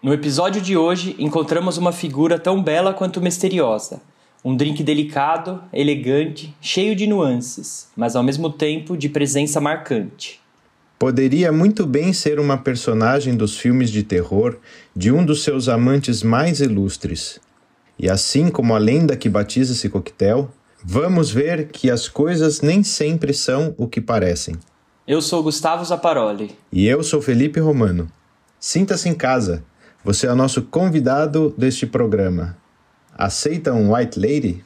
No episódio de hoje, encontramos uma figura tão bela quanto misteriosa. Um drink delicado, elegante, cheio de nuances, mas ao mesmo tempo de presença marcante. Poderia muito bem ser uma personagem dos filmes de terror de um dos seus amantes mais ilustres. E assim como a lenda que batiza esse coquetel, vamos ver que as coisas nem sempre são o que parecem. Eu sou Gustavo Zaparoli. E eu sou Felipe Romano. Sinta-se em casa. Você é o nosso convidado deste programa. Aceita um White Lady?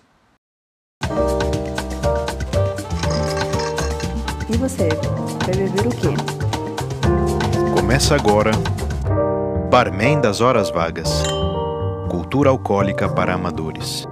E você, vai beber o quê? Começa agora Barman das Horas Vagas Cultura Alcoólica para Amadores.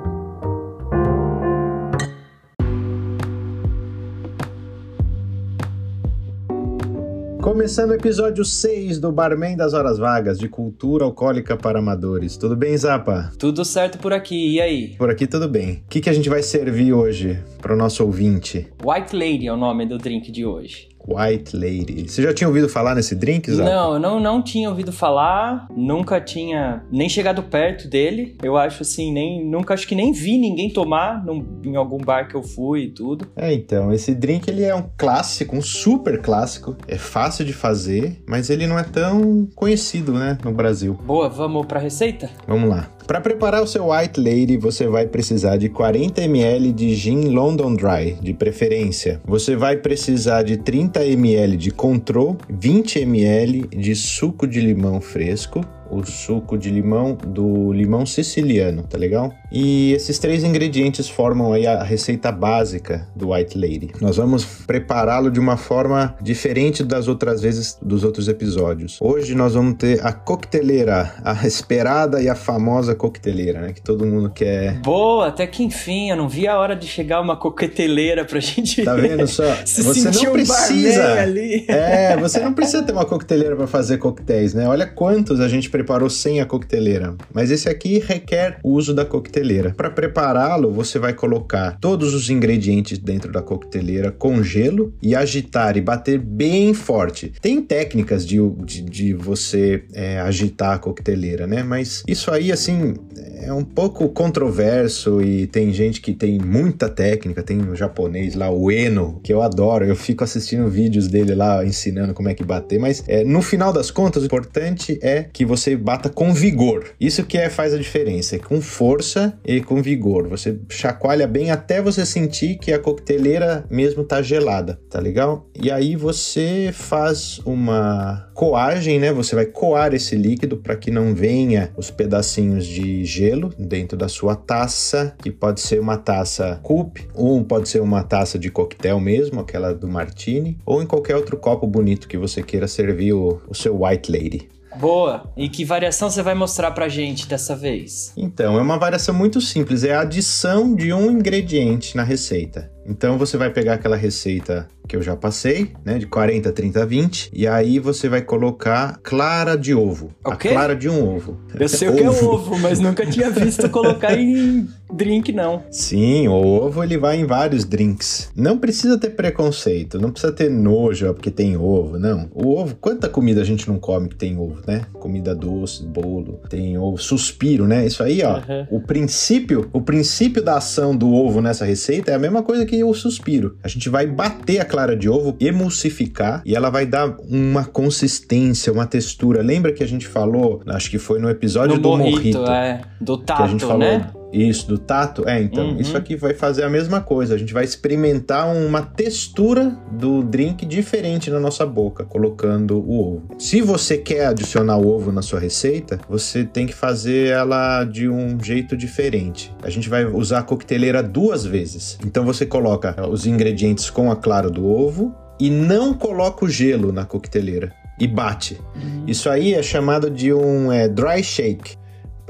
Começando o episódio 6 do Barman das Horas Vagas, de Cultura Alcoólica para Amadores. Tudo bem, Zapa? Tudo certo por aqui, e aí? Por aqui tudo bem. O que, que a gente vai servir hoje para o nosso ouvinte? White Lady é o nome do drink de hoje. White Lady. Você já tinha ouvido falar nesse drink, Zap? Não, não, não tinha ouvido falar, nunca tinha nem chegado perto dele. Eu acho assim, nem nunca acho que nem vi ninguém tomar num, em algum bar que eu fui e tudo. É, então, esse drink ele é um clássico, um super clássico. É fácil de fazer, mas ele não é tão conhecido, né, no Brasil. Boa, vamos pra receita? Vamos lá. Para preparar o seu White Lady, você vai precisar de 40 ml de gin London Dry, de preferência. Você vai precisar de 30 ml de Control, 20 ml de suco de limão fresco, o suco de limão do limão siciliano, tá legal? E esses três ingredientes formam aí a receita básica do White Lady. Nós vamos prepará-lo de uma forma diferente das outras vezes dos outros episódios. Hoje nós vamos ter a coqueteleira, a esperada e a famosa coqueteleira, né? Que todo mundo quer. Boa, até que enfim, eu não vi a hora de chegar uma coqueteleira pra gente. Tá vendo só? Se você não um precisa. ali. É, você não precisa ter uma coqueteleira para fazer coquetéis, né? Olha quantos a gente preparou sem a coqueteleira. Mas esse aqui requer o uso da coqueteleira. Para prepará-lo, você vai colocar todos os ingredientes dentro da coqueteleira com gelo e agitar e bater bem forte. Tem técnicas de, de, de você é, agitar a coqueteleira, né? Mas isso aí, assim, é um pouco controverso e tem gente que tem muita técnica. Tem um japonês lá, o Eno, que eu adoro. Eu fico assistindo vídeos dele lá ensinando como é que bater. Mas é, no final das contas, o importante é que você bata com vigor. Isso que é, faz a diferença, é com força e com vigor. Você chacoalha bem até você sentir que a coqueteleira mesmo tá gelada, tá legal? E aí você faz uma coagem, né? Você vai coar esse líquido para que não venha os pedacinhos de gelo dentro da sua taça, que pode ser uma taça coupe, ou pode ser uma taça de coquetel mesmo, aquela do martini, ou em qualquer outro copo bonito que você queira servir o, o seu white lady. Boa. E que variação você vai mostrar pra gente dessa vez? Então, é uma variação muito simples, é a adição de um ingrediente na receita. Então você vai pegar aquela receita que eu já passei, né, de 40, 30, 20, e aí você vai colocar clara de ovo. O a clara de um ovo. Eu sei o que é ovo, mas nunca tinha visto colocar em drink, não. Sim, o ovo ele vai em vários drinks. Não precisa ter preconceito, não precisa ter nojo porque tem ovo, não. O ovo, quanta comida a gente não come que tem ovo, né? Comida doce, bolo, tem ovo, suspiro, né? Isso aí, ó. Uhum. O princípio, o princípio da ação do ovo nessa receita é a mesma coisa que o suspiro. A gente vai bater a clara de ovo, emulsificar e ela vai dar uma consistência, uma textura. Lembra que a gente falou, acho que foi no episódio No do morrito, morrito, é. Do que a gente tato, falou né? Isso, do tato. É, então, Uhum. isso aqui vai fazer a mesma coisa. A gente vai experimentar uma textura do drink diferente na nossa boca, colocando o ovo. Se você quer adicionar o ovo na sua receita, você tem que fazer ela de um jeito diferente. A gente vai usar a coqueteleira duas vezes. Então você coloca os ingredientes com a clara do ovo e não coloca o gelo na coqueteleira e bate. Isso aí é chamado de um é, dry shake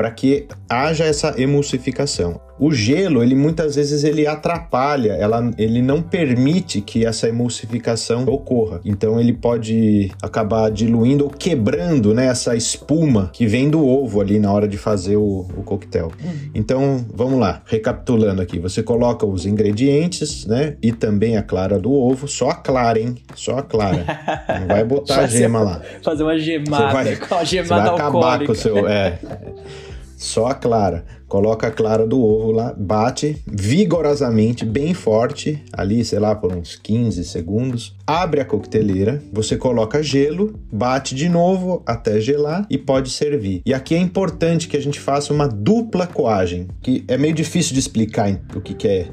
para que haja essa emulsificação. O gelo, ele muitas vezes ele atrapalha, ela, ele não permite que essa emulsificação ocorra. Então ele pode acabar diluindo ou quebrando, né, essa espuma que vem do ovo ali na hora de fazer o, o coquetel. Então, vamos lá, recapitulando aqui, você coloca os ingredientes, né, e também a clara do ovo, só a clara, hein? Só a clara. Não vai botar a gema lá. Fazer uma gemada vai- com a Você gemada vai acabar alcoólica. com o seu. É. Só a clara. Coloca a clara do ovo lá, bate vigorosamente, bem forte, ali, sei lá, por uns 15 segundos. Abre a coqueteleira, você coloca gelo, bate de novo até gelar e pode servir. E aqui é importante que a gente faça uma dupla coagem, que é meio difícil de explicar o que, que é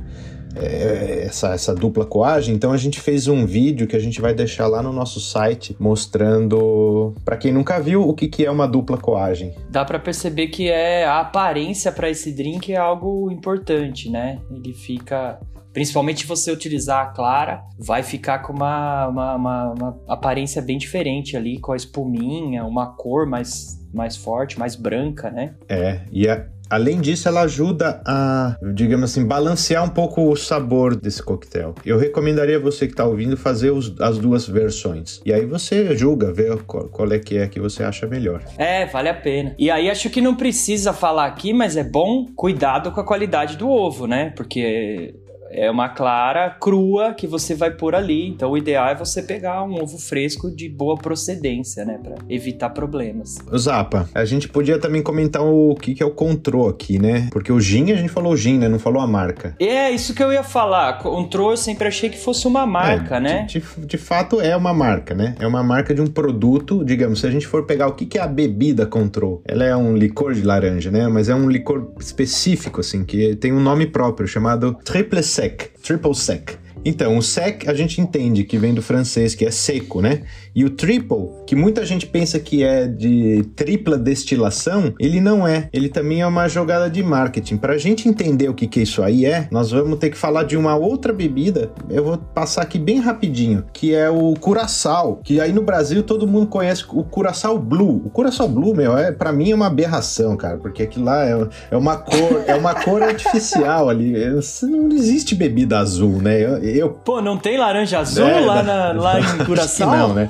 é, essa, essa dupla coagem. Então a gente fez um vídeo que a gente vai deixar lá no nosso site mostrando, para quem nunca viu, o que, que é uma dupla coagem. Dá pra perceber que é a aparência pra esse drink é algo importante, né? Ele fica. Principalmente se você utilizar a clara, vai ficar com uma, uma, uma- uma aparência bem diferente ali, com a espuminha, uma cor mais, mais forte, mais branca, né? É, e a- além disso, ela ajuda a, digamos assim, balancear um pouco o sabor desse coquetel. Eu recomendaria você que está ouvindo fazer os- as duas versões. E aí você julga, vê qual, qual é que é que você acha melhor. É, vale a pena. E aí acho que não precisa falar aqui, mas é bom cuidado com a qualidade do ovo, né? Porque é uma clara crua que você vai pôr ali. Então o ideal é você pegar um ovo fresco de boa procedência, né? Pra evitar problemas. Zapa, a gente podia também comentar o que, que é o control aqui, né? Porque o gin, a gente falou gin, né? Não falou a marca. É, isso que eu ia falar. Control eu sempre achei que fosse uma marca, É, né? De, de- de fato é uma marca, né? É uma marca de um produto, digamos, se a gente for pegar o que, que é a bebida Control, ela é um licor de laranja, né? Mas é um licor específico, assim, que tem um nome próprio, chamado Triple Sec, Triple Sec. Então, o sec a gente entende que vem do francês, que é seco, né? E o triple, que muita gente pensa que é de tripla destilação, ele não é. Ele também é uma jogada de marketing. Pra gente entender o que, que isso aí é, nós vamos ter que falar de uma outra bebida. Eu vou passar aqui bem rapidinho, que é o curaçao, que aí no Brasil todo mundo conhece o curaçao blue. O curaçao blue, meu, é para mim é uma aberração, cara, porque aquilo lá é, é uma cor, é uma cor artificial ali. Não existe bebida azul, né? Eu, eu Pô, não tem laranja azul é, lá, na, lá em Curaçao? não, né?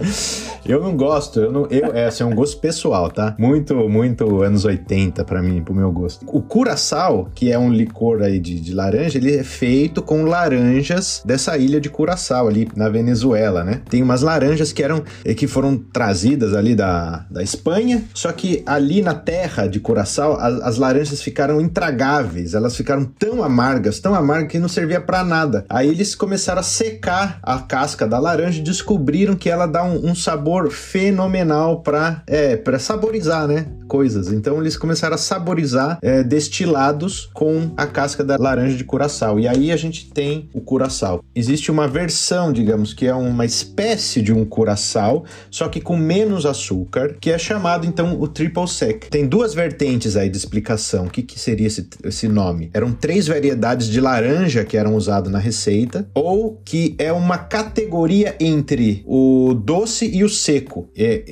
Eu não gosto, eu não, eu, é, assim, é um gosto pessoal, tá? Muito, muito anos 80 pra mim, pro meu gosto. O Curaçao, que é um licor aí de, de laranja, ele é feito com laranjas dessa ilha de Curaçao ali na Venezuela, né? Tem umas laranjas que eram eh, que foram trazidas ali da, da Espanha, só que ali na terra de Curaçao as, as laranjas ficaram intragáveis, elas ficaram tão amargas, tão amargas que não servia pra nada. Aí eles começaram a secar a casca da laranja e descobriram que ela dá um, um sabor fenomenal pra, é, pra saborizar, né? Coisas. Então eles começaram a saborizar é, destilados com a casca da laranja de curaçao. E aí a gente tem o curaçao. Existe uma versão, digamos, que é uma espécie de um curaçao, só que com menos açúcar, que é chamado então o triple sec. Tem duas vertentes aí de explicação. O que, que seria esse, esse nome? Eram três variedades de laranja que eram usadas na receita, ou que é uma categoria entre o doce e o seco. É,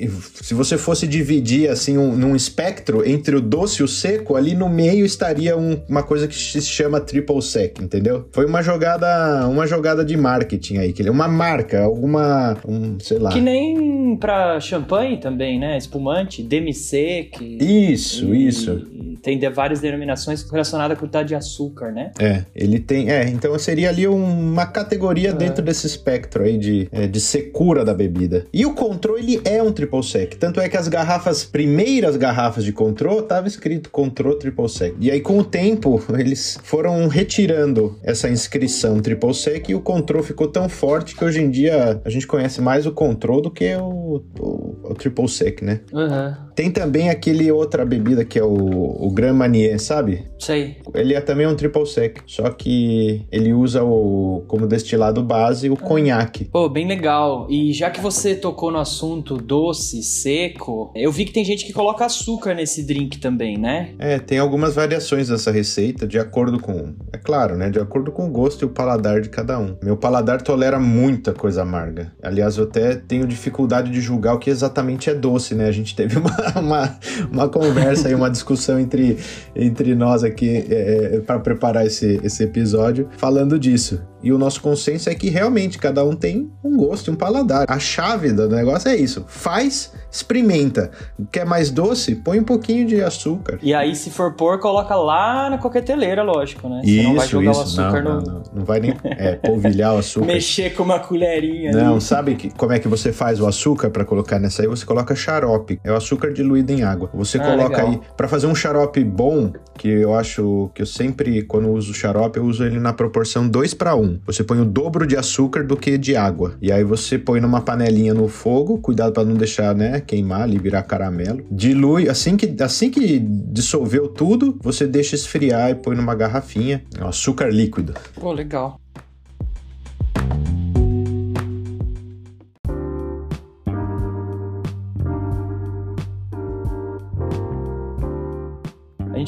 se você fosse dividir assim um, num espectro entre o doce e o seco, ali no meio estaria um- uma coisa que se chama triple sec, entendeu? Foi uma jogada, uma jogada de marketing aí, que ele- uma marca, alguma, um, sei lá. Que nem pra champanhe também, né? Espumante, demi-sec. Isso, e- isso. e tem de várias denominações relacionadas à quantidade de açúcar, né? É, ele tem. É, então seria ali uma categoria É. dentro desse espectro aí de, é, de secura da bebida. E o control, ele é um triple sec. Tanto é que as garrafas, primeiras garrafas de control, tava escrito control triple sec. E aí, com o tempo, eles foram retirando essa inscrição triple sec e o control ficou tão forte que hoje em dia a gente conhece mais o control do que o, o, o triple sec, né? Aham. Tem também aquele outra bebida que é o, o Grand Marnier, sabe? Sei. Ele é também um triple sec, só que ele usa o como destilado base o conhaque. Pô, bem legal. E já que você tocou no assunto doce, seco, eu vi que tem gente que coloca açúcar nesse drink também, né? É, tem algumas variações dessa receita de acordo com, é claro, né, de acordo com o gosto e o paladar de cada um. Meu paladar tolera muita coisa amarga. Aliás, eu até tenho dificuldade de julgar o que exatamente é doce, né? A gente teve uma, uma, uma conversa e uma discussão entre, entre nós aqui é, para preparar esse, esse episódio falando disso. E o nosso consenso é que realmente cada um tem um gosto e um paladar. A chave do negócio é isso: faz, experimenta. Quer mais doce? Põe um pouquinho de açúcar. E aí, se for pôr, coloca lá na coqueteleira, lógico, né? Você isso, não vai jogar isso. o açúcar não, no. não, não, não vai nem é, polvilhar o açúcar. Mexer com uma colherinha. Não, ali. sabe que, como é que você faz o açúcar para colocar nessa aí? Você coloca xarope. É o açúcar diluído em água. Você Ah, coloca legal. aí para fazer um xarope bom, que eu acho que eu sempre quando uso xarope eu uso ele na proporção 2 para 1. Você põe o dobro de açúcar do que de água. E aí você põe numa panelinha no fogo, cuidado para não deixar, né, queimar ali, virar caramelo. Dilui assim que assim que dissolveu tudo, você deixa esfriar e põe numa garrafinha. É um açúcar líquido. Pô, legal.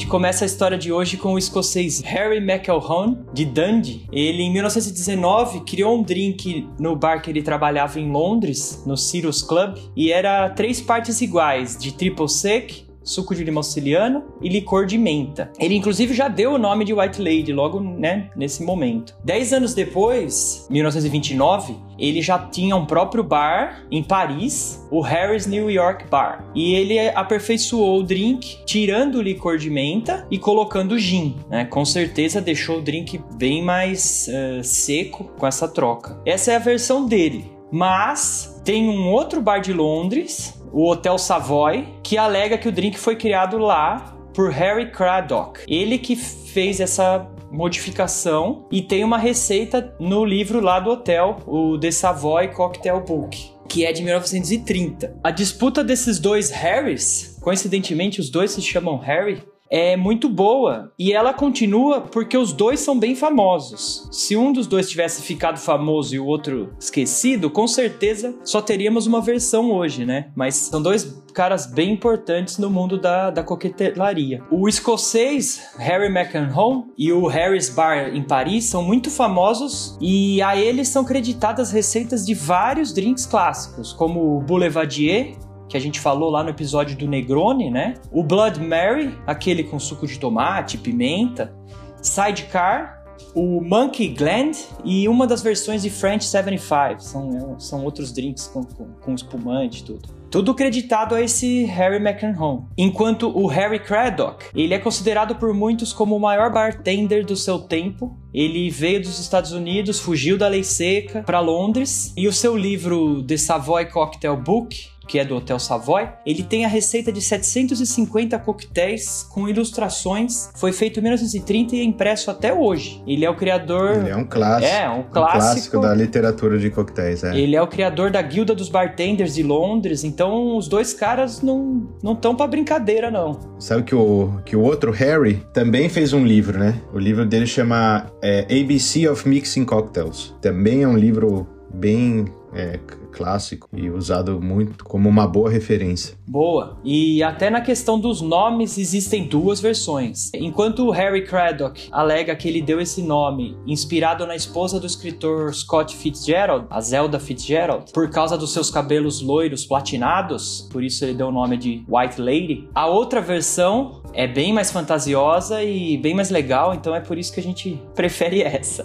Começa a história de hoje com o escocês Harry McElhone, de Dundee. Ele, em 1919, criou um drink no bar que ele trabalhava em Londres, no Cyrus Club, e era três partes iguais, de triple sec, suco de limão siciliano e licor de menta. Ele inclusive já deu o nome de White Lady logo, né, nesse momento. Dez anos depois, 1929, ele já tinha um próprio bar em Paris, o Harry's New York Bar. E ele aperfeiçoou o drink, tirando o licor de menta e colocando gin. Né? Com certeza deixou o drink bem mais eh, seco com essa troca. Essa é a versão dele. Mas tem um outro bar de Londres, o Hotel Savoy, que alega que o drink foi criado lá por Harry Craddock. Ele que fez essa modificação e tem uma receita no livro lá do hotel, o The Savoy Cocktail Book. Que é de 1930. A disputa desses dois Harrys, coincidentemente os dois se chamam Harry, é muito boa e ela continua porque os dois são bem famosos. Se um dos dois tivesse ficado famoso e o outro esquecido, com certeza só teríamos uma versão hoje, né? Mas são dois caras bem importantes no mundo da, da coquetelaria. O escocês Harry McEnroe e o Harry's Bar em Paris são muito famosos e a eles são creditadas receitas de vários drinks clássicos, como o Boulevardier, que a gente falou lá no episódio do Negroni, né? O Blood Mary, aquele com suco de tomate, pimenta, Sidecar, o Monkey Gland e uma das versões de French 75. São, são outros drinks com, com, com espumante e tudo. Tudo creditado a esse Harry McEnroe. Enquanto o Harry Craddock, ele é considerado por muitos como o maior bartender do seu tempo. Ele veio dos Estados Unidos, fugiu da lei seca para Londres e o seu livro The Savoy Cocktail Book, que é do Hotel Savoy, ele tem a receita de 750 coquetéis com ilustrações. Foi feito em 1930 e é impresso até hoje. Ele é o criador. Ele é um clássico. É, um um clássico. clássico da literatura de coquetéis, é. Ele é o criador da Guilda dos Bartenders de Londres, então os dois caras não não estão para brincadeira não. Sabe que o, que o outro Harry também fez um livro, né? O livro dele chama é, ABC of Mixing Cocktails. Também é um livro bem é, clássico e usado muito como uma boa referência. Boa. E até na questão dos nomes existem duas versões. Enquanto Harry Craddock alega que ele deu esse nome inspirado na esposa do escritor Scott Fitzgerald, a Zelda Fitzgerald, por causa dos seus cabelos loiros platinados, por isso ele deu o nome de White Lady. A outra versão é bem mais fantasiosa e bem mais legal, então é por isso que a gente prefere essa.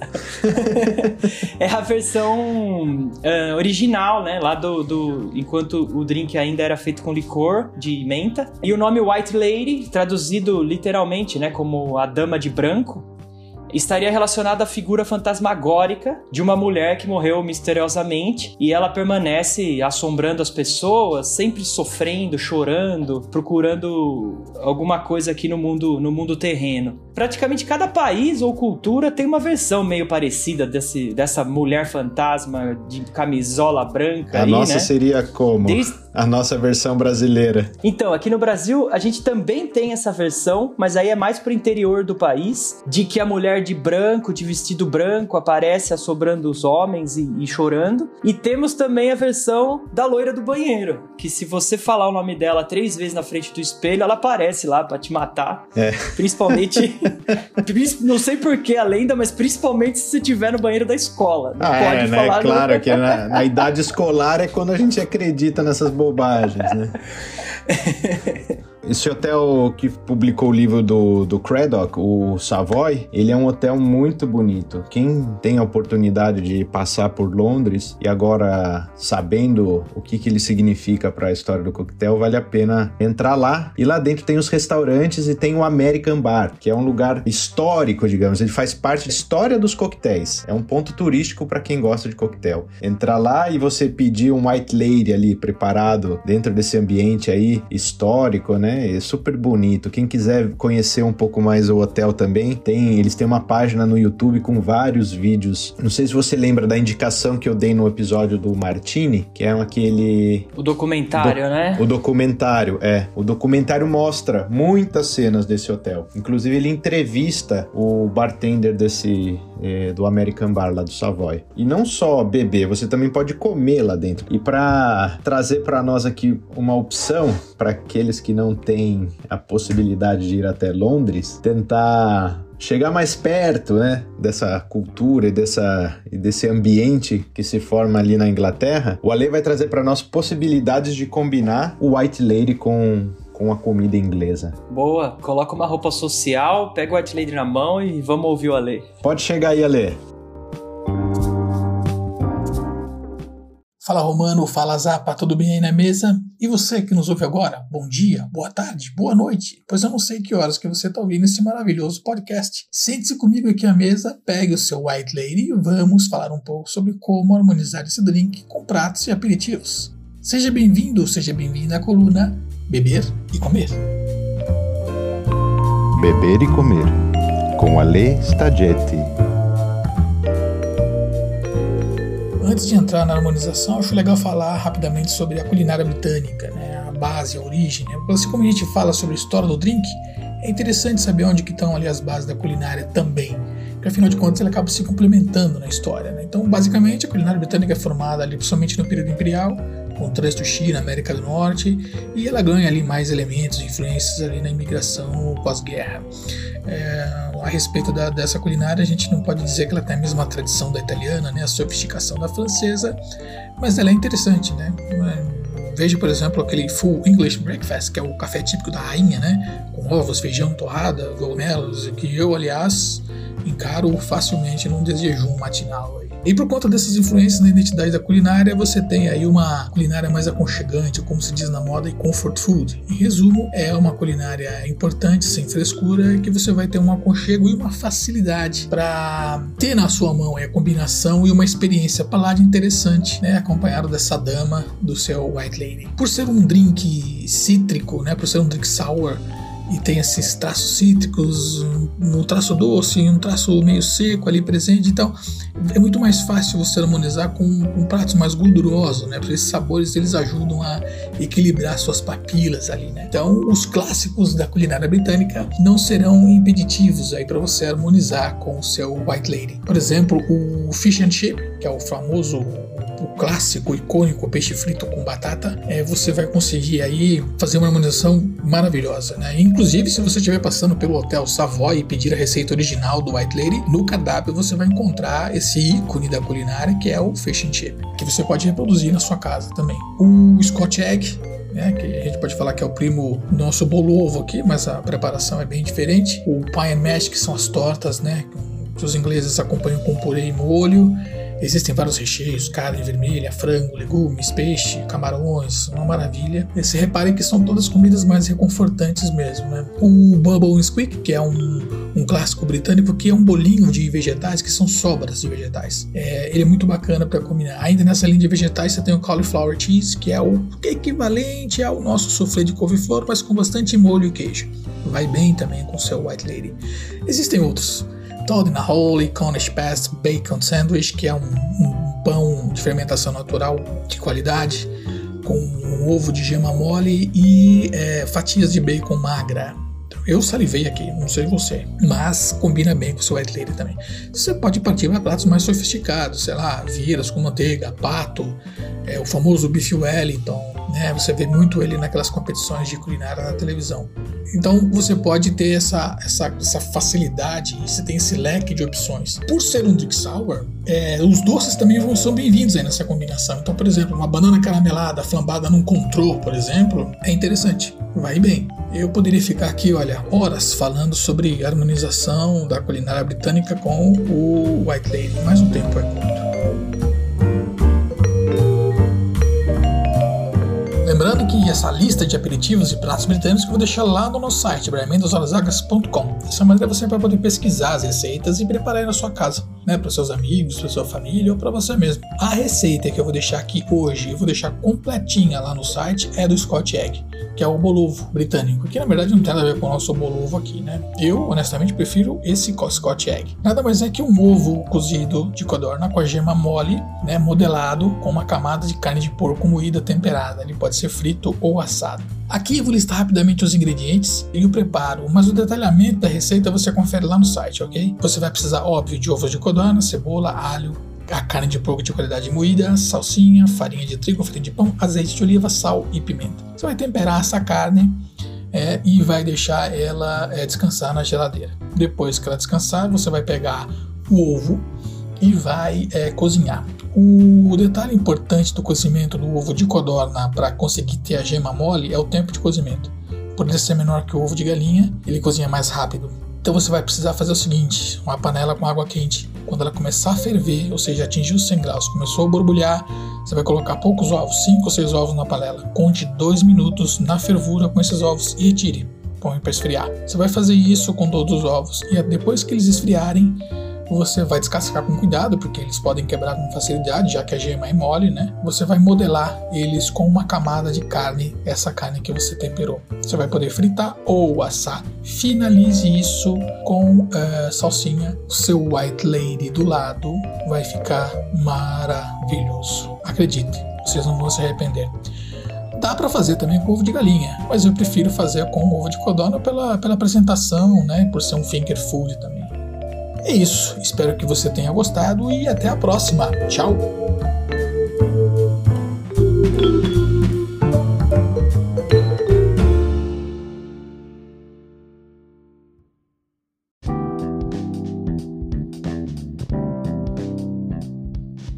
é a versão ah, original, né? Lá do, do. Enquanto o drink ainda era feito com licor de menta. E o nome White Lady, traduzido literalmente, né? Como a dama de branco. Estaria relacionado à figura fantasmagórica de uma mulher que morreu misteriosamente e ela permanece assombrando as pessoas, sempre sofrendo, chorando, procurando alguma coisa aqui no mundo, no mundo terreno. Praticamente cada país ou cultura tem uma versão meio parecida desse, dessa mulher fantasma de camisola branca. A aí, nossa né? seria como? Desde- A nossa versão brasileira. Então, aqui no Brasil, a gente também tem essa versão, mas aí é mais pro interior do país, de que a mulher de branco, de vestido branco, aparece assobrando os homens e, e chorando. E temos também a versão da loira do banheiro, que se você falar o nome dela três vezes na frente do espelho, ela aparece lá pra te matar. É. Principalmente, não sei por que a lenda, mas principalmente se você estiver no banheiro da escola. Não Ah, pode é, né? falar Claro não. que na, na idade escolar é quando a gente acredita nessas bobagens, né? Esse hotel que publicou o livro do, do Craddock, o Savoy, ele é um hotel muito bonito. Quem tem a oportunidade de passar por Londres e agora sabendo o que, que ele significa para a história do coquetel, vale a pena entrar lá. E lá dentro tem os restaurantes e tem o American Bar, que é um lugar histórico, digamos. Ele faz parte da história dos coquetéis. É um ponto turístico para quem gosta de coquetel. Entrar lá e você pedir um White Lady ali preparado dentro desse ambiente aí histórico, né? É super bonito. Quem quiser conhecer um pouco mais o hotel também, tem, eles têm uma página no YouTube com vários vídeos. Não sei se você lembra da indicação que eu dei no episódio do Martini, que é aquele O documentário, né? o documentário, é. O documentário mostra muitas cenas desse hotel. Inclusive, ele entrevista o bartender desse. eh, do American Bar lá do Savoy. E não só beber, você também pode comer lá dentro. E para trazer para nós aqui uma opção para aqueles que não têm a possibilidade de ir até Londres, tentar chegar mais perto, né, dessa cultura e, dessa, e desse ambiente que se forma ali na Inglaterra, o Ale vai trazer para nós possibilidades de combinar o White Lady com, com a comida inglesa. Boa, coloca uma roupa social, pega o White Lady na mão e vamos ouvir o Ale. Pode chegar aí, Ale. Fala Romano, fala Zapa, tudo bem aí na mesa? E você que nos ouve agora, bom dia, boa tarde, boa noite, pois eu não sei que horas que você está ouvindo esse maravilhoso podcast. Sente-se comigo aqui à mesa, pegue o seu White Lady e vamos falar um pouco sobre como harmonizar esse drink com pratos e aperitivos. Seja bem-vindo, seja bem-vinda à coluna Beber e Comer. Beber e comer. Com Ale Staggetti. Antes de entrar na harmonização, acho legal falar rapidamente sobre a culinária britânica, né? a base, a origem. Né? Assim como a gente fala sobre a história do drink, é interessante saber onde que estão ali as bases da culinária também. Porque afinal de contas ela acaba se complementando na história. Né? Então, basicamente, a culinária britânica é formada ali principalmente no período imperial, com o trânsito China, América do Norte, e ela ganha ali mais elementos, influências ali na imigração pós-guerra. É, a respeito da, dessa culinária, a gente não pode dizer que ela tem a mesma tradição da italiana, né, a sofisticação da francesa, mas ela é interessante, né? Veja, por exemplo, aquele full English breakfast, que é o café típico da rainha, né? Com ovos, feijão, torrada, cogumelos, que eu, aliás, encaro facilmente num desjejum matinal. E por conta dessas influências na identidade da culinária, você tem aí uma culinária mais aconchegante, como se diz na moda, e comfort food. Em resumo, é uma culinária importante, sem frescura, que você vai ter um aconchego e uma facilidade para ter na sua mão a combinação e uma experiência paladar interessante, né, acompanhado dessa dama do seu White Lady. Por ser um drink cítrico, né, por ser um drink sour, e tem esses traços cítricos, um, traço doce um traço meio seco ali presente. Então é muito mais fácil você harmonizar com, com pratos mais gordurosos, né? Porque esses sabores eles ajudam a equilibrar suas papilas ali, né? Então os clássicos da culinária britânica não serão impeditivos aí para você harmonizar com o seu White Lady. Por exemplo, o fish and chip, que é o famoso o clássico, icônico peixe frito com batata, é, você vai conseguir aí fazer uma harmonização maravilhosa, né? Inclusive, se você estiver passando pelo Hotel Savoy e pedir a receita original do White Lady, no cardápio você vai encontrar esse ícone da culinária que é o fish and chip, que você pode reproduzir na sua casa também. O Scotch Egg, né, que a gente pode falar que é o primo do nosso bolo ovo aqui, mas a preparação é bem diferente. O pie and mash, que são as tortas, né, que os ingleses acompanham com purê e molho Existem vários recheios, carne vermelha, frango, legumes, peixe, camarões, uma maravilha. E se reparem que são todas comidas mais reconfortantes mesmo, né? O Bubble Squeak, que é um, um clássico britânico, que é um bolinho de vegetais, que são sobras de vegetais. É, ele é muito bacana para combinar. Ainda nessa linha de vegetais, você tem o Cauliflower Cheese, que é o equivalente ao nosso soufflé de couve-flor, mas com bastante molho e queijo. Vai bem também com seu White Lady. Existem outros. Todd Holy, Cornish Past, Bacon Sandwich, que é um, um pão de fermentação natural de qualidade, com um ovo de gema mole e é, fatias de bacon magra. Eu salivei aqui, não sei você, mas combina bem com o seu White Lady também. Você pode partir para pratos mais sofisticados, sei lá, viras com manteiga, pato, é, o famoso bife Wellington, né? Você vê muito ele naquelas competições de culinária na televisão. Então você pode ter essa, essa, essa facilidade e você tem esse leque de opções. Por ser um drink sour, é, os doces também vão, são bem-vindos aí nessa combinação. Então, por exemplo, uma banana caramelada flambada num contrô, por exemplo, é interessante, vai bem. Eu poderia ficar aqui, olha, horas falando sobre harmonização da culinária britânica com o White Lady, mas o tempo é curto. Lembrando que essa lista de aperitivos e pratos britânicos eu vou deixar lá no nosso site, bramendoshorasvagas.com. Dessa maneira você vai poder pesquisar as receitas e preparar aí na sua casa, né, para seus amigos, para sua família ou para você mesmo. A receita que eu vou deixar aqui hoje, eu vou deixar completinha lá no site, é do Scott Egg que é o bolovo britânico, que na verdade não tem nada a ver com o nosso bolovo aqui, né? Eu, honestamente, prefiro esse Scotch Egg. Nada mais é que um ovo cozido de codorna com a gema mole, né, modelado com uma camada de carne de porco moída temperada. Ele pode ser frito ou assado. Aqui eu vou listar rapidamente os ingredientes e o preparo, mas o detalhamento da receita você confere lá no site, ok? Você vai precisar, óbvio, de ovos de codorna, cebola, alho, a carne de porco de qualidade moída, salsinha, farinha de trigo, farinha de pão, azeite de oliva, sal e pimenta. Você vai temperar essa carne é, e vai deixar ela é, descansar na geladeira. Depois que ela descansar, você vai pegar o ovo e vai é, cozinhar. O detalhe importante do cozimento do ovo de codorna para conseguir ter a gema mole é o tempo de cozimento. Por ele ser menor que o ovo de galinha, ele cozinha mais rápido. Então você vai precisar fazer o seguinte: uma panela com água quente. Quando ela começar a ferver, ou seja, atingir os 100 graus, começou a borbulhar, você vai colocar poucos ovos, 5 ou 6 ovos na panela. Conte 2 minutos na fervura com esses ovos e retire. Põe para esfriar. Você vai fazer isso com todos os ovos e depois que eles esfriarem, você vai descascar com cuidado, porque eles podem quebrar com facilidade, já que a gema é mole, né? Você vai modelar eles com uma camada de carne, essa carne que você temperou. Você vai poder fritar ou assar. Finalize isso com uh, salsinha. O seu White Lady do lado vai ficar maravilhoso. Acredite, vocês não vão se arrepender. Dá para fazer também com ovo de galinha, mas eu prefiro fazer com ovo de codorna pela, pela apresentação, né? Por ser um finger food também. É isso, espero que você tenha gostado e até a próxima. Tchau!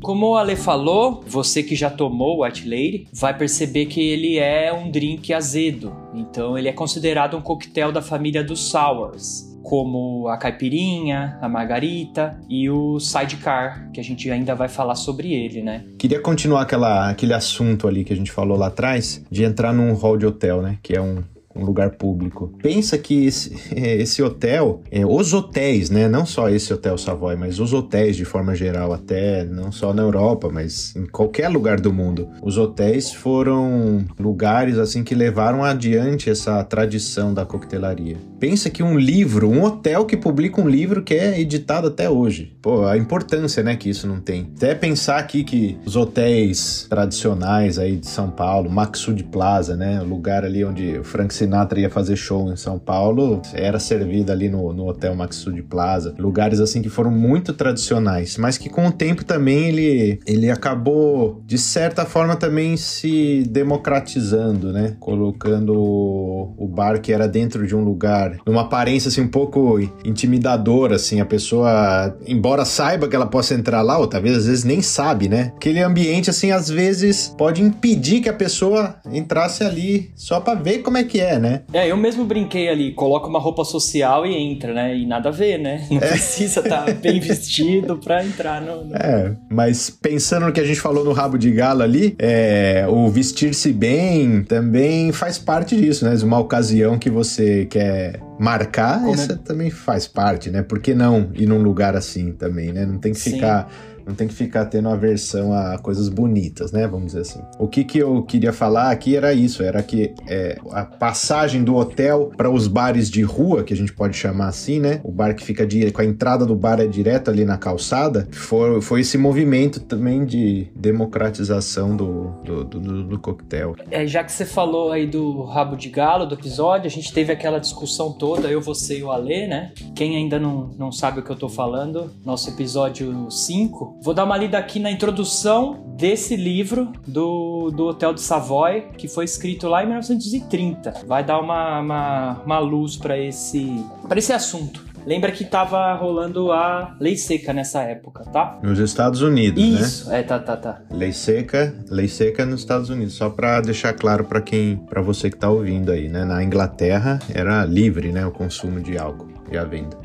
Como o Ale falou, você que já tomou o White Lady vai perceber que ele é um drink azedo. Então ele é considerado um coquetel da família dos sours como a caipirinha, a margarita e o sidecar, que a gente ainda vai falar sobre ele, né? Queria continuar aquela, aquele assunto ali que a gente falou lá atrás, de entrar num hall de hotel, né? Que é um, um lugar público. Pensa que esse, esse hotel, é, os hotéis, né? Não só esse hotel Savoy, mas os hotéis de forma geral, até não só na Europa, mas em qualquer lugar do mundo. Os hotéis foram lugares assim que levaram adiante essa tradição da coquetelaria. Pensa que um livro, um hotel que publica um livro que é editado até hoje. Pô, a importância, né, que isso não tem. Até pensar aqui que os hotéis tradicionais aí de São Paulo, Maxud Plaza, né, lugar ali onde o Frank Sinatra ia fazer show em São Paulo, era servido ali no, no Hotel Maxud Plaza. Lugares assim que foram muito tradicionais, mas que com o tempo também ele, ele acabou, de certa forma, também se democratizando, né, colocando o bar que era dentro de um lugar lugar, numa aparência assim um pouco intimidadora, assim, a pessoa, embora saiba que ela possa entrar lá, ou talvez às vezes nem sabe, né? Aquele ambiente assim às vezes pode impedir que a pessoa entrasse ali só para ver como é que é, quer, né? É, eu mesmo brinquei ali, coloca uma roupa social e entra, né? E nada a ver, né? Não precisa estar bem vestido pra entrar no, no- É, mas pensando no que a gente falou no rabo de galo ali, é, o vestir-se bem também faz parte disso, né? Uma ocasião que você quer marcar, Como é- essa também faz parte, né? Por que não ir num lugar assim também, né? Não tem que Sim. ficar. Não tem que ficar tendo aversão a coisas bonitas, né? Vamos dizer assim. O que, que eu queria falar aqui era isso: era que é, a passagem do hotel para os bares de rua, que a gente pode chamar assim, né? O bar que fica di- com a entrada do bar é direto ali na calçada, foi, foi esse movimento também de democratização do, do, do, do- do coquetel. É, já que você falou aí do rabo de galo do episódio, a gente teve aquela discussão toda, eu, você e o Alê, né? Quem ainda não, não sabe o que eu tô falando, nosso episódio 5. Vou dar uma lida aqui na introdução desse livro do, do Hotel de Savoy, que foi escrito lá em 1930. Vai dar uma, uma, uma luz para esse, pra esse assunto. Lembra que tava rolando a lei seca nessa época, tá? Nos Estados Unidos, né? Isso, é, tá, tá, tá. Lei seca, lei seca nos Estados Unidos, só para deixar claro para quem, para você que tá ouvindo aí, né? Na Inglaterra era livre, né, o consumo de álcool e a venda.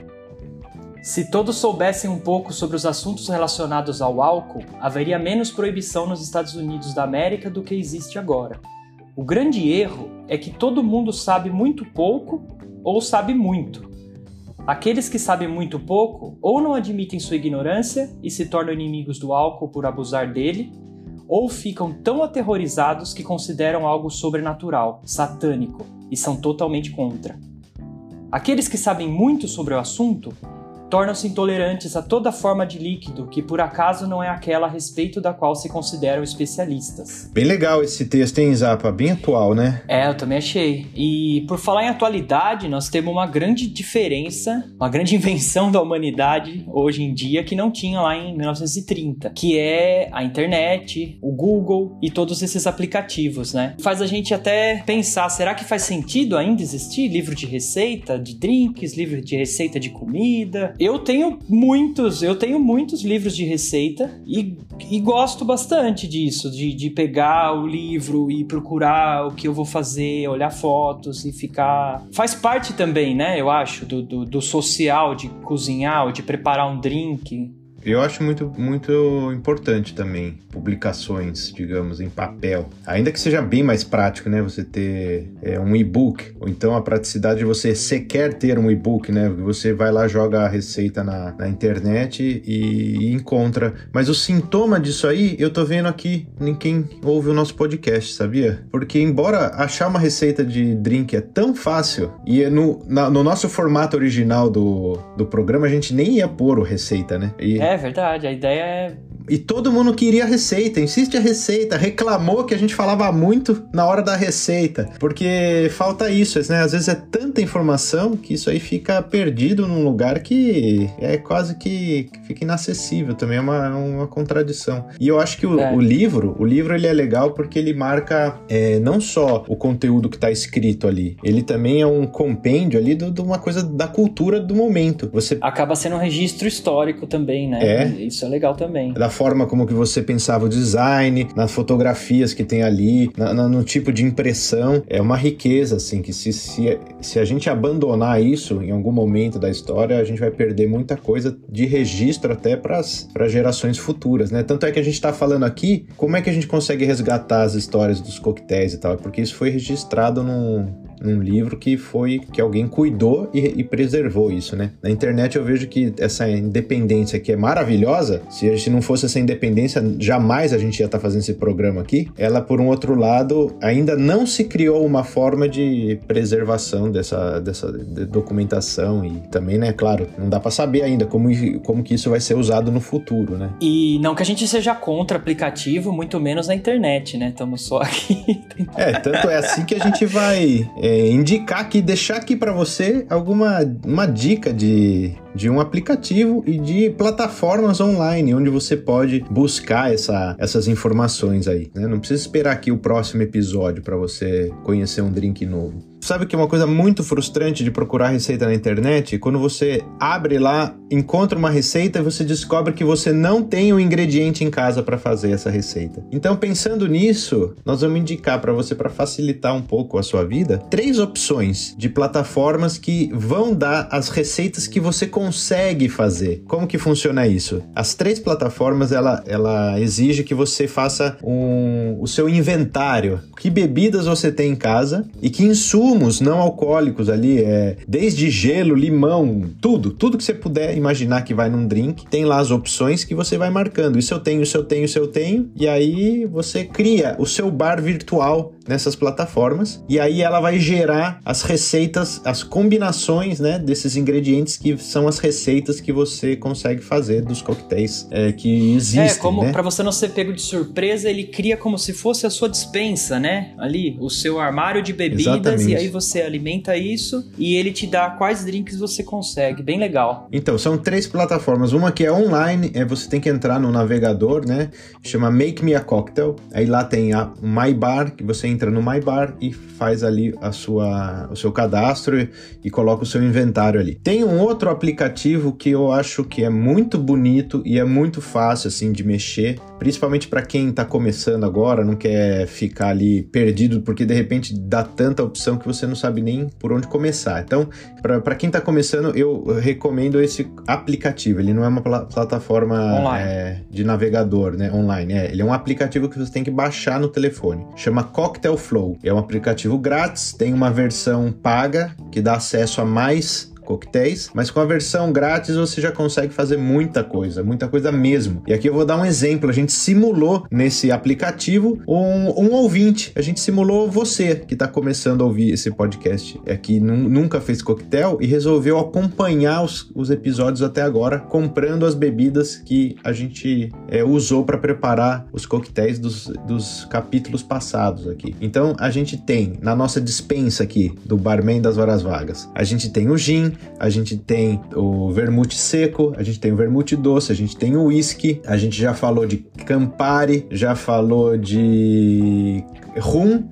Se todos soubessem um pouco sobre os assuntos relacionados ao álcool, haveria menos proibição nos Estados Unidos da América do que existe agora. O grande erro é que todo mundo sabe muito pouco ou sabe muito. Aqueles que sabem muito pouco ou não admitem sua ignorância e se tornam inimigos do álcool por abusar dele, ou ficam tão aterrorizados que consideram algo sobrenatural, satânico e são totalmente contra. Aqueles que sabem muito sobre o assunto tornam-se intolerantes a toda forma de líquido que por acaso não é aquela a respeito da qual se consideram especialistas. Bem legal esse texto, hein, Zapa? Bem atual, né? É, eu também achei. E por falar em atualidade, nós temos uma grande diferença, uma grande invenção da humanidade hoje em dia que não tinha lá em 1930, que é a internet, o Google e todos esses aplicativos, né? Faz a gente até pensar, será que faz sentido ainda existir livro de receita de drinks, livro de receita de comida? Eu tenho muitos, eu tenho muitos livros de receita e, e gosto bastante disso, de, de pegar o livro e procurar o que eu vou fazer, olhar fotos e ficar. Faz parte também, né? Eu acho, do, do, do social, de cozinhar ou de preparar um drink. Eu acho muito, muito importante também publicações, digamos, em papel. Ainda que seja bem mais prático, né? Você ter é, um e-book, ou então a praticidade de você sequer ter um e-book, né? Você vai lá, joga a receita na, na internet e, e encontra. Mas o sintoma disso aí, eu tô vendo aqui em quem ouve o nosso podcast, sabia? Porque embora achar uma receita de drink é tão fácil, e é no, na- no nosso formato original do, do programa a gente nem ia pôr o receita, né? E, É verdade, a ideia é. E todo mundo queria a receita, insiste a receita, reclamou que a gente falava muito na hora da receita, porque falta isso, né? Às vezes é tanta informação que isso aí fica perdido num lugar que é quase que fica inacessível também, é uma, uma contradição. E eu acho que o, É. o livro, o livro ele é legal porque ele marca é, não só o conteúdo que está escrito ali, ele também é um compêndio ali de uma coisa da cultura do momento. Você Acaba sendo um registro histórico também, né? É. Isso é legal também. da forma como que você pensava o design, nas fotografias que tem ali, na- na- no tipo de impressão. É uma riqueza, assim, que se, se, se a gente abandonar isso em algum momento da história, a gente vai perder muita coisa de registro até para gerações futuras, né? Tanto é que a gente está falando aqui, como é que a gente consegue resgatar as histórias dos coquetéis e tal? Porque isso foi registrado num, num livro que foi que alguém cuidou e, e preservou isso, né? Na internet eu vejo que essa independência que é maravilhosa, se, se não fosse essa independência, jamais a gente ia estar fazendo esse programa aqui. Ela, por um outro lado, ainda não se criou uma forma de preservação dessa, dessa de- documentação e também, né, claro, não dá para saber ainda como, como que isso vai ser usado no futuro, né? E não que a gente seja contra aplicativo, muito menos na internet, né? Estamos só aqui. É, tanto é assim que a gente vai é, indicar aqui, deixar aqui para você alguma uma dica de, de um aplicativo e de plataformas online onde você pode buscar essa, essas informações aí. né? Não precisa esperar aqui o próximo episódio para você conhecer um drink novo. Sabe que é uma coisa muito frustrante de procurar receita na internet? Quando você abre lá, encontra uma receita e você descobre que você não tem o ingrediente em casa para fazer essa receita. Então, pensando nisso, nós vamos indicar para você para facilitar um pouco a sua vida, três opções de plataformas que vão dar as receitas que você consegue fazer. Como que funciona isso? As três plataformas ela, ela exige que você faça um, o seu inventário. Que bebidas você tem em casa e que insumos não alcoólicos ali, é, desde gelo, limão, tudo, tudo que você puder imaginar que vai num drink, tem lá as opções que você vai marcando. Isso eu tenho, isso eu tenho, isso eu tenho, e aí você cria o seu bar virtual nessas plataformas e aí ela vai gerar as receitas, as combinações, né, desses ingredientes que são as receitas que você consegue fazer dos coquetéis é, que existem. É, como né? para você não ser pego de surpresa, ele cria como se fosse a sua dispensa, né? Ali, o seu armário de bebidas Exatamente. e aí você alimenta isso e ele te dá quais drinks você consegue. Bem legal. Então, são três plataformas. Uma que é online, é você tem que entrar no navegador, né? Chama Make Me a Cocktail. Aí lá tem a My Bar, que você entra no My Bar e faz ali a sua, o seu cadastro e, e coloca o seu inventário ali. Tem um outro aplicativo que eu acho que é muito bonito e é muito fácil assim de mexer, principalmente para quem está começando agora, não quer ficar ali perdido porque de repente dá tanta opção que você não sabe nem por onde começar. Então, para quem está começando, eu recomendo esse aplicativo. Ele não é uma pla- plataforma é, de navegador, né, online. É, ele é um aplicativo que você tem que baixar no telefone. Chama Cocktail Flow. É um aplicativo grátis, tem uma versão paga que dá acesso a mais coquetéis, mas com a versão grátis você já consegue fazer muita coisa, muita coisa mesmo. E aqui eu vou dar um exemplo. A gente simulou nesse aplicativo um, um ouvinte. A gente simulou você que está começando a ouvir esse podcast aqui, nu- nunca fez coquetel e resolveu acompanhar os, os episódios até agora, comprando as bebidas que a gente é, usou para preparar os coquetéis dos, dos capítulos passados aqui. Então a gente tem na nossa dispensa aqui do Barman das Horas Vagas, a gente tem o gin, a gente tem o vermute seco, a gente tem o vermute doce, a gente tem o whisky, a gente já falou de Campari, já falou de rum,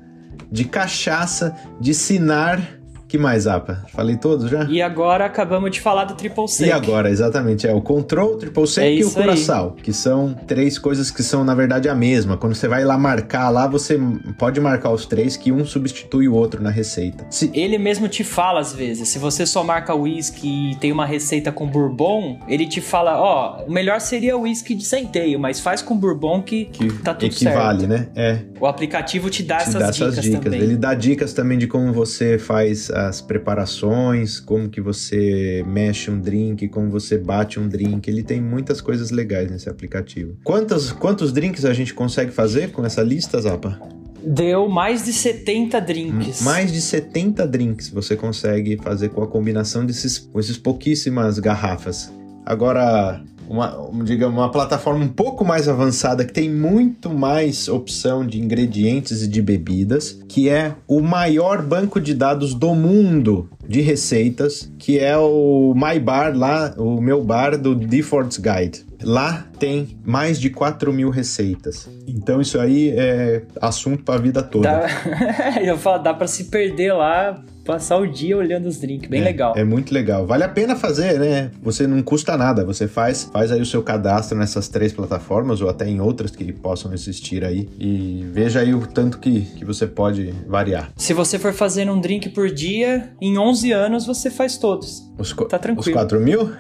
de cachaça, de sinar. Que mais, Apa? Falei todos já? E agora acabamos de falar do Triple Sec. E agora, exatamente, é o Control, o Triple Sec É e o. Curaçao, que são três coisas que são, na verdade, a mesma. Quando você vai lá marcar lá, você pode marcar os três, que um substitui o outro na receita. Se- Ele mesmo te fala às vezes, se você só marca whisky e tem uma receita com bourbon, ele te fala, ó, o melhor seria o whisky de centeio, mas faz com bourbon que, que tá tudo equivale, certo. né? É, O aplicativo te dá, te essas, dá dicas essas dicas. também. Ele dá dicas também de como você faz as preparações, como que você mexe um drink, como você bate um drink. Ele tem muitas coisas legais nesse aplicativo. Quantos, quantos drinks a gente consegue fazer com essa lista, Zapa? Deu mais de 70 drinks. Mais de 70 drinks você consegue fazer com a combinação desses, com esses pouquíssimas garrafas. Agora, uma, um, digamos, uma plataforma um pouco mais avançada que tem muito mais opção de ingredientes e de bebidas, que é o maior banco de dados do mundo de receitas, que é o My Bar lá, o meu bar do Defaults Guide. Lá tem mais de 4 mil receitas. Então isso aí é assunto para a vida toda. Dá... Eu falo, dá pra se perder lá, passar o dia olhando os drinks. Bem é, legal. É muito legal. Vale a pena fazer, né? Você não custa nada. Você faz, faz aí o seu cadastro nessas três plataformas ou até em outras que possam existir aí. E veja aí o tanto que, que você pode variar. Se você for fazendo um drink por dia, em 11 anos você faz todos. Os, Tá tranquilo. Os 4 mil?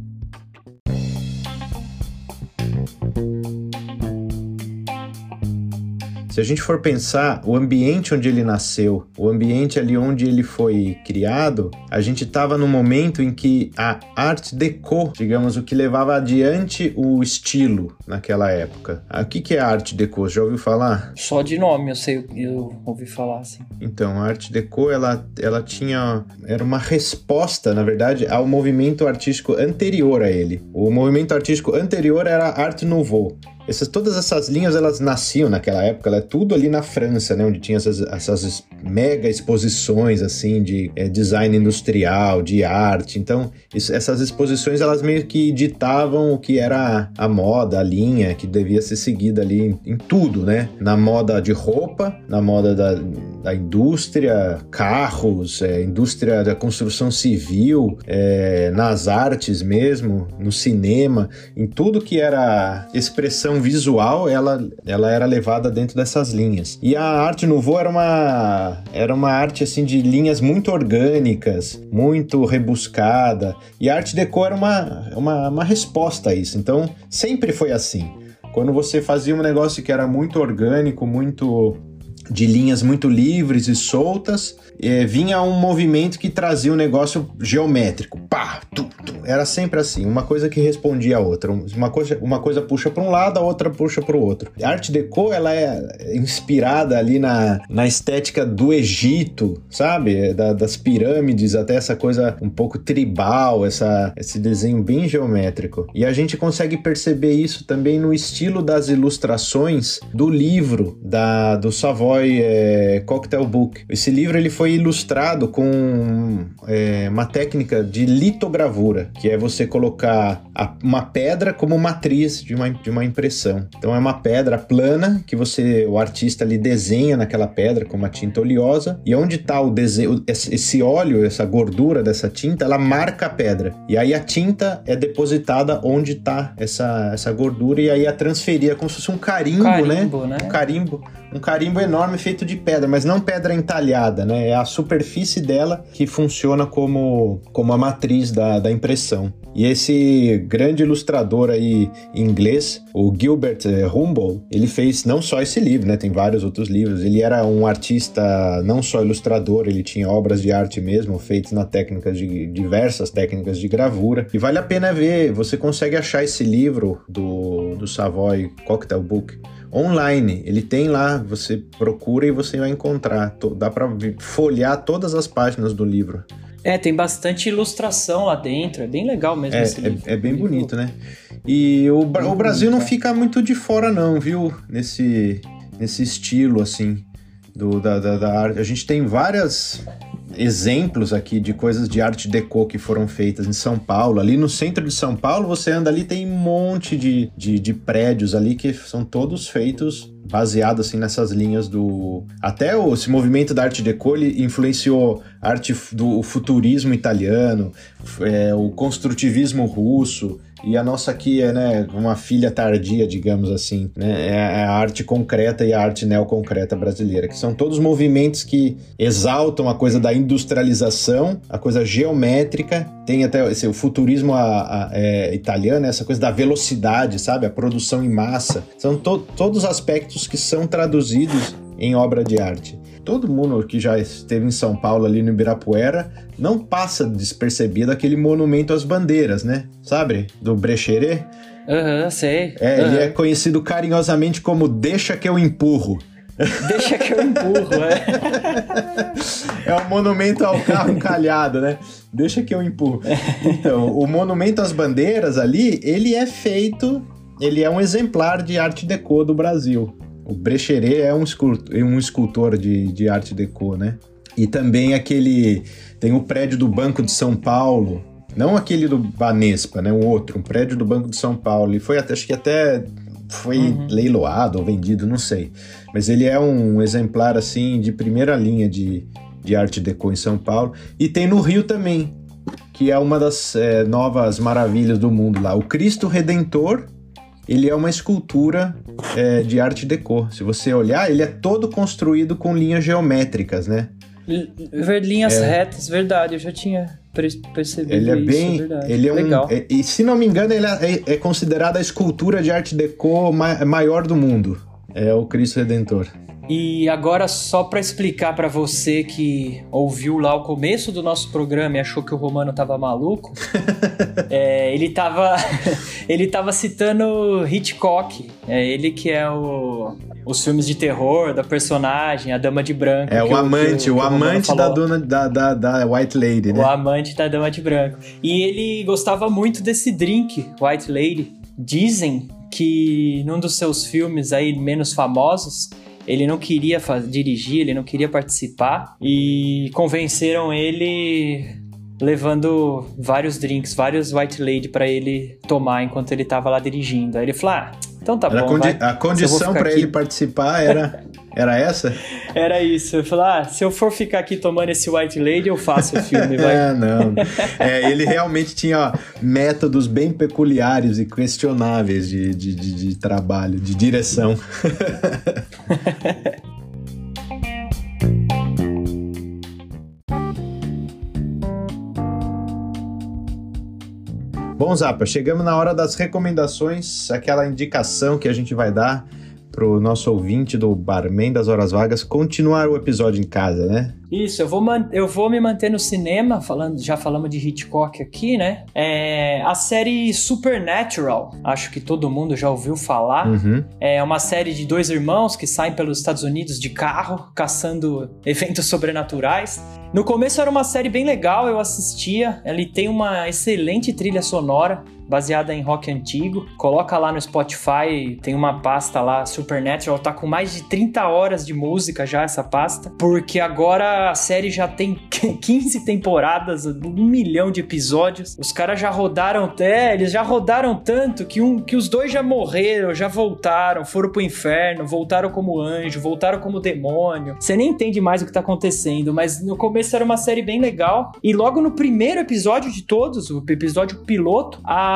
Se a gente for pensar o ambiente onde ele nasceu, o ambiente ali onde ele foi criado, a gente estava no momento em que a Art Deco, digamos, o que levava adiante o estilo naquela época. Ah, O que, que é Art Deco? Já ouviu falar? Só de nome eu sei, eu ouvi falar assim. Então, a Art Deco, ela, ela tinha... Era uma resposta, na verdade, ao movimento artístico anterior a ele. O movimento artístico anterior era a Art Nouveau. Essas, todas essas linhas, elas nasciam naquela época, ela é tudo ali na França, né? Onde tinha essas, essas mega exposições, assim, de é, design industrial, de arte. Então, isso, essas exposições, elas meio que ditavam o que era a moda, a linha que devia ser seguida ali em, em tudo, né? Na moda de roupa, na moda da, da indústria, carros, é, indústria da construção civil, é, nas artes mesmo, no cinema, em tudo que era expressão visual, ela, ela era levada dentro dessas linhas. E a arte nouveau era uma era uma arte assim de linhas muito orgânicas, muito rebuscada. E a arte deco era uma, uma, uma resposta a isso. Então, sempre foi assim. Quando você fazia um negócio que era muito orgânico, muito de linhas muito livres e soltas, é, vinha um movimento que trazia o um negócio geométrico. Pá, tu, tu. Era sempre assim, uma coisa que respondia a outra. Uma coisa, uma coisa puxa para um lado, a outra puxa para o outro. A arte deco ela é inspirada ali na, na estética do Egito, sabe? Da, das pirâmides, até essa coisa um pouco tribal, essa, esse desenho bem geométrico. E a gente consegue perceber isso também no estilo das ilustrações do livro da, do Savoy é, Cocktail Book. Esse livro ele foi ilustrado com é, uma técnica de litogravura, que é você colocar a, uma pedra como matriz de uma, de uma impressão. Então é uma pedra plana que você, o artista ali desenha naquela pedra com uma tinta oleosa e onde está o desenho, esse óleo, essa gordura dessa tinta, ela marca a pedra. E aí a tinta é depositada onde está essa, essa gordura e aí é transferida como se fosse um carimbo, Carimbo, né? né? Um carimbo, um carimbo enorme feito de pedra, mas não pedra entalhada, né? É a superfície dela que funciona como, como a matriz da, da impressão. E esse grande ilustrador aí inglês, o Gilbert eh, Humboldt, ele fez não só esse livro, né? Tem vários outros livros. Ele era um artista, não só ilustrador, ele tinha obras de arte mesmo, feitas na técnicas de diversas técnicas de gravura. E vale a pena ver, você consegue achar esse livro do, do Savoy Cocktail Book online. Ele tem lá, você procura e você vai encontrar. Dá para folhear todas as páginas do livro. É, tem bastante ilustração lá dentro, é bem legal mesmo É, esse livro. é, é bem bonito, né? E o, o Brasil não fica muito de fora, não, viu? Nesse, nesse estilo, assim, do, da, da, da arte. A gente tem várias exemplos aqui de coisas de arte deco que foram feitas em São Paulo. Ali no centro de São Paulo, você anda ali, tem um monte de, de, de prédios ali que são todos feitos baseado assim nessas linhas do até o, esse movimento da arte deco ele influenciou a arte do futurismo italiano é, o construtivismo russo e a nossa aqui é né, uma filha tardia, digamos assim, né? É a arte concreta e a arte neoconcreta brasileira, que são todos movimentos que exaltam a coisa da industrialização, a coisa geométrica, tem até esse, o futurismo a- a- é, italiano, essa coisa da velocidade, sabe? A produção em massa. São to- todos aspectos que são traduzidos em obra de arte. Todo mundo que já esteve em São Paulo, ali no Ibirapuera, não passa despercebido aquele monumento às bandeiras, né? Sabe? Do Brecheret. Aham, sei. É, ele Aham. é conhecido carinhosamente como Deixa que eu empurro. Deixa que eu empurro, é. É um monumento ao carro encalhado, né? Deixa que eu empurro. Então, o monumento às bandeiras ali, ele é feito, ele é um exemplar de arte deco do Brasil. O Brecheret é um escultor, um escultor de, de arte deco, né? E também aquele, tem o prédio do Banco de São Paulo, não aquele do Banespa, né? O outro, um prédio do Banco de São Paulo. E foi até, acho que até foi leiloado ou vendido, não sei. Mas ele é um exemplar, assim, de primeira linha de, de arte deco em São Paulo. E tem no Rio também, que é uma das é, novas maravilhas do mundo lá. O Cristo Redentor, ele é uma escultura é, de arte deco. Se você olhar, ele é todo construído com linhas geométricas, né? Linhas retas, verdade, eu já tinha percebido Ele é isso, bem. verdade. Ele é um. Legal. é- e se não me engano, ele é, é, é considerada a escultura de arte deco ma- maior do mundo. É o Cristo Redentor. E agora, só pra explicar pra você que ouviu lá o começo do nosso programa e achou que o Romano tava maluco, é, ele tava ele tava citando Hitchcock. É ele que é o os filmes de terror da personagem, a Dama de Branco. É o o- amante, o que Romano amante da, dona, da, da, da White Lady, O né? amante da Dama de Branco. E ele gostava muito desse drink, White Lady. Dizem que num dos seus filmes aí menos famosos, ele não queria dirigir, ele não queria participar e convenceram ele levando vários drinks, vários white lady para ele tomar enquanto ele tava lá dirigindo. Aí ele falou: "Ah, então tá Era bom, condi vai. A condição para ele participar era era essa? Era isso. Eu falei, ah, se eu for ficar aqui tomando esse White Lady, eu faço o filme, vai. é, não. É, ele realmente tinha métodos bem peculiares e questionáveis de, de, de, de trabalho, de direção. Bom, Zapa, chegamos na hora das recomendações, aquela indicação que a gente vai dar pro nosso ouvinte do Barman das Horas Vagas continuar o episódio em casa, né? Isso, eu vou, eu vou me manter no cinema, falando, já falamos de Hitchcock aqui, né? É, a série Supernatural, acho que todo mundo já ouviu falar. Uhum. É uma série de dois irmãos que saem pelos Estados Unidos de carro, caçando eventos sobrenaturais. No começo era uma série bem legal, eu assistia. Ele tem uma excelente trilha sonora baseada em rock antigo. Coloca lá no Spotify, tem uma pasta lá, Supernatural, tá com mais de 30 horas de música já essa pasta, porque agora a série já tem 15 temporadas, um milhão de episódios. Os caras já rodaram, é, eles já rodaram tanto que, um, que os dois já morreram, já voltaram, foram pro inferno, voltaram como anjo, voltaram como demônio. Você nem entende mais o que tá acontecendo, mas no começo era uma série bem legal. E logo no primeiro episódio de todos, o episódio piloto, a,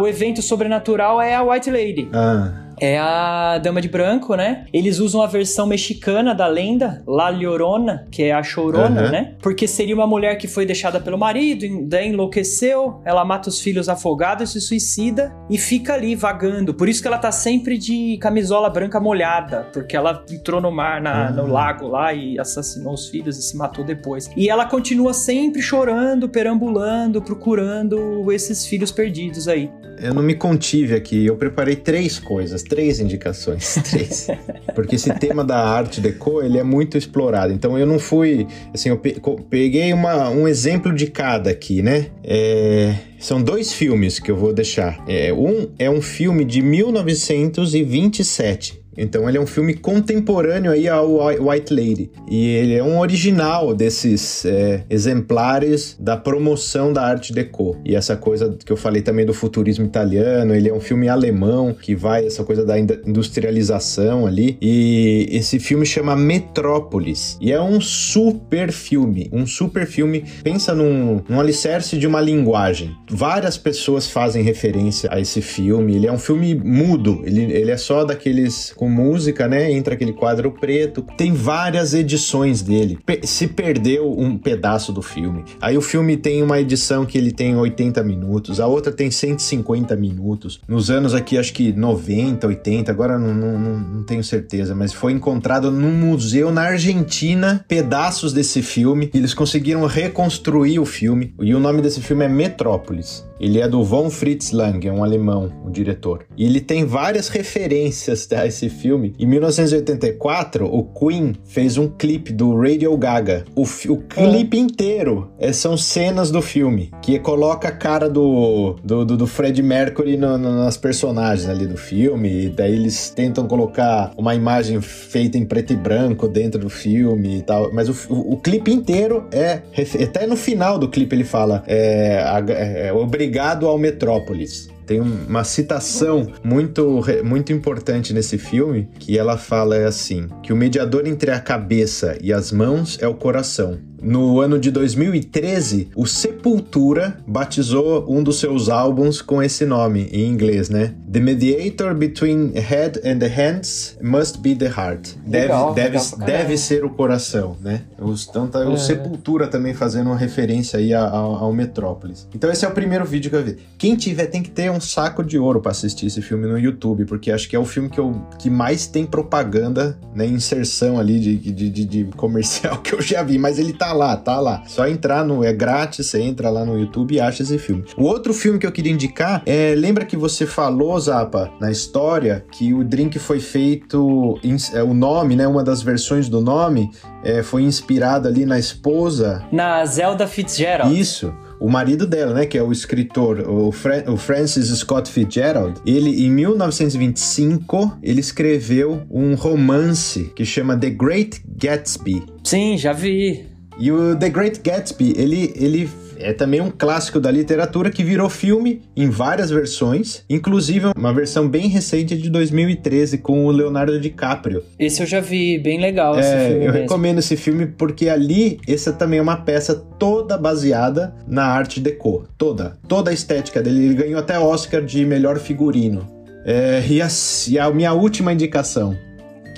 o evento sobrenatural é a White Lady. Ah é a Dama de Branco, né? Eles usam a versão mexicana da lenda, La Llorona, que é a chorona, uhum. né? Porque seria uma mulher que foi deixada pelo marido, daí enlouqueceu, ela mata os filhos afogados, se suicida e fica ali vagando. Por isso que ela tá sempre de camisola branca molhada, porque ela entrou no mar, na, uhum. no lago lá e assassinou os filhos e se matou depois. E ela continua sempre chorando, perambulando, procurando esses filhos perdidos aí. Eu não me contive aqui, eu preparei três coisas três indicações, três. Porque esse tema da arte deco, ele é muito explorado. Então eu não fui, assim, eu peguei uma, um exemplo de cada aqui, né? É, são dois filmes que eu vou deixar. É, um é um filme de 1927 então ele é um filme contemporâneo aí ao White Lady. E ele é um original desses é, exemplares da promoção da arte deco. E essa coisa que eu falei também do futurismo italiano, ele é um filme alemão que vai essa coisa da industrialização ali. E esse filme chama Metrópolis. E é um super filme, um super filme. Pensa num, num alicerce de uma linguagem. Várias pessoas fazem referência a esse filme. Ele é um filme mudo, ele, ele é só daqueles com música, né? Entra aquele quadro preto. Tem várias edições dele. Se perdeu um pedaço do filme. Aí o filme tem uma edição que ele tem 80 minutos, a outra tem 150 minutos. Nos anos aqui, acho que 90, 80, agora não, não, não tenho certeza, mas foi encontrado num museu na Argentina pedaços desse filme. Eles conseguiram reconstruir o filme. E o nome desse filme é Metrópolis. Ele é do Von Fritz Lang, é um alemão, o diretor. E ele tem várias referências a esse filme. Em 1984, o Queen fez um clipe do Radio Gaga. O, o clipe é. inteiro é, são cenas do filme, que coloca a cara do, do, do, do Fred Mercury no, no, nas personagens ali do filme. E daí eles tentam colocar uma imagem feita em preto e branco dentro do filme e tal. Mas o, o, o clipe inteiro é. Até no final do clipe ele fala: é, é, é obrigado Obrigado ao Metrópolis. Tem uma citação muito, muito importante nesse filme que ela fala é assim: que o mediador entre a cabeça e as mãos é o coração. No ano de 2013, o Sepultura batizou um dos seus álbuns com esse nome em inglês, né? The mediator between head and the hands must be the heart. Legal, deve, legal deve, deve ser o coração, né? Então tá é. o Sepultura também fazendo uma referência aí ao, ao Metrópolis. Então esse é o primeiro vídeo que eu vi. Quem tiver tem que ter um saco de ouro para assistir esse filme no YouTube, porque acho que é o filme que, eu, que mais tem propaganda, né? Inserção ali de, de, de, de comercial que eu já vi, mas ele tá lá, tá lá. Só entrar no. É grátis, você entra lá no YouTube e acha esse filme. O outro filme que eu queria indicar é. Lembra que você falou, Zapa, na história, que o drink foi feito. É, o nome, né? Uma das versões do nome é, foi inspirado ali na esposa. Na Zelda Fitzgerald. Isso. o marido dela, né, que é o escritor, o, Fra o Francis Scott Fitzgerald, ele em 1925 ele escreveu um romance que chama The Great Gatsby. Sim, já vi. E o The Great Gatsby, ele, ele é também um clássico da literatura que virou filme em várias versões, inclusive uma versão bem recente de 2013 com o Leonardo DiCaprio. Esse eu já vi, bem legal é, esse filme. Eu mesmo. recomendo esse filme porque ali essa também é uma peça toda baseada na arte deco, toda, toda a estética dele. Ele ganhou até Oscar de melhor figurino. É, e, a, e a minha última indicação,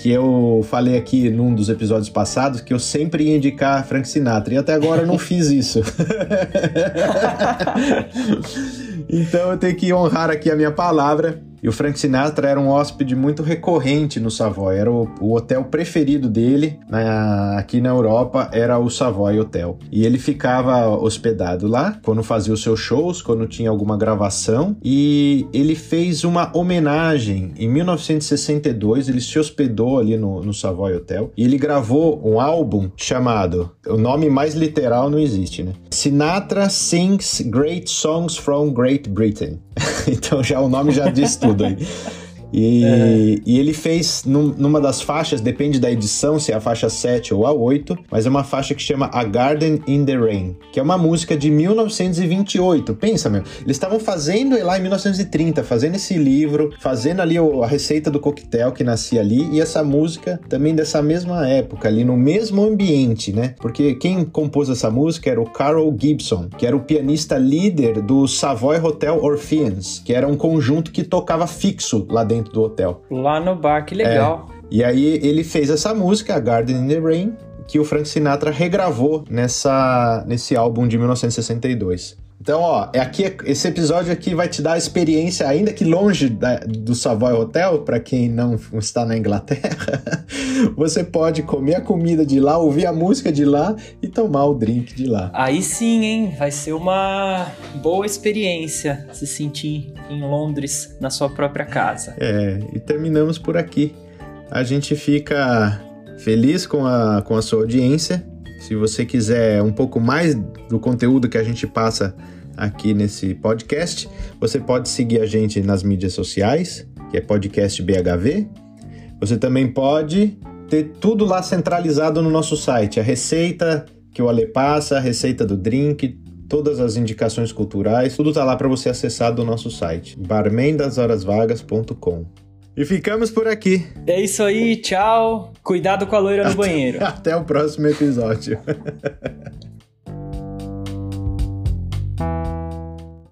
que eu falei aqui num dos episódios passados que eu sempre ia indicar Frank Sinatra e até agora eu não fiz isso. então eu tenho que honrar aqui a minha palavra. E o Frank Sinatra era um hóspede muito recorrente no Savoy. Era o, o hotel preferido dele na, aqui na Europa, era o Savoy Hotel. E ele ficava hospedado lá quando fazia os seus shows, quando tinha alguma gravação. E ele fez uma homenagem em 1962. Ele se hospedou ali no, no Savoy Hotel e ele gravou um álbum chamado. O nome mais literal não existe, né? Sinatra Sings Great Songs from Great Britain. então já o nome já diz tudo aí. E, é. e, ele fez num, numa das faixas, depende da edição, se é a faixa 7 ou a 8, mas é uma faixa que chama A Garden in the Rain, que é uma música de 1928. Pensa, meu, eles estavam fazendo lá em 1930, fazendo esse livro, fazendo ali a receita do coquetel que nascia ali, e essa música também dessa mesma época, ali no mesmo ambiente, né? Porque quem compôs essa música era o Carol Gibson, que era o pianista líder do Savoy Hotel Orpheans, que era um conjunto que tocava fixo lá dentro dentro do hotel. Lá no bar, que legal. É. E aí ele fez essa música, a Garden in the Rain, que o Frank Sinatra regravou nessa, nesse álbum de 1962. Então, ó, é aqui, esse episódio aqui vai te dar a experiência, ainda que longe da, do Savoy Hotel, para quem não está na Inglaterra, você pode comer a comida de lá, ouvir a música de lá e tomar o drink de lá. Aí sim, hein? Vai ser uma boa experiência se sentir em Londres, na sua própria casa. É, e terminamos por aqui. A gente fica feliz com a, com a sua audiência se você quiser um pouco mais do conteúdo que a gente passa aqui nesse podcast, você pode seguir a gente nas mídias sociais, que é podcast BHV. Você também pode ter tudo lá centralizado no nosso site, a receita que o Ale passa, a receita do drink, todas as indicações culturais, tudo tá lá para você acessar do nosso site, barmendashorasvagas.com. E ficamos por aqui. É isso aí, tchau. Cuidado com a loira no até, banheiro. Até o próximo episódio.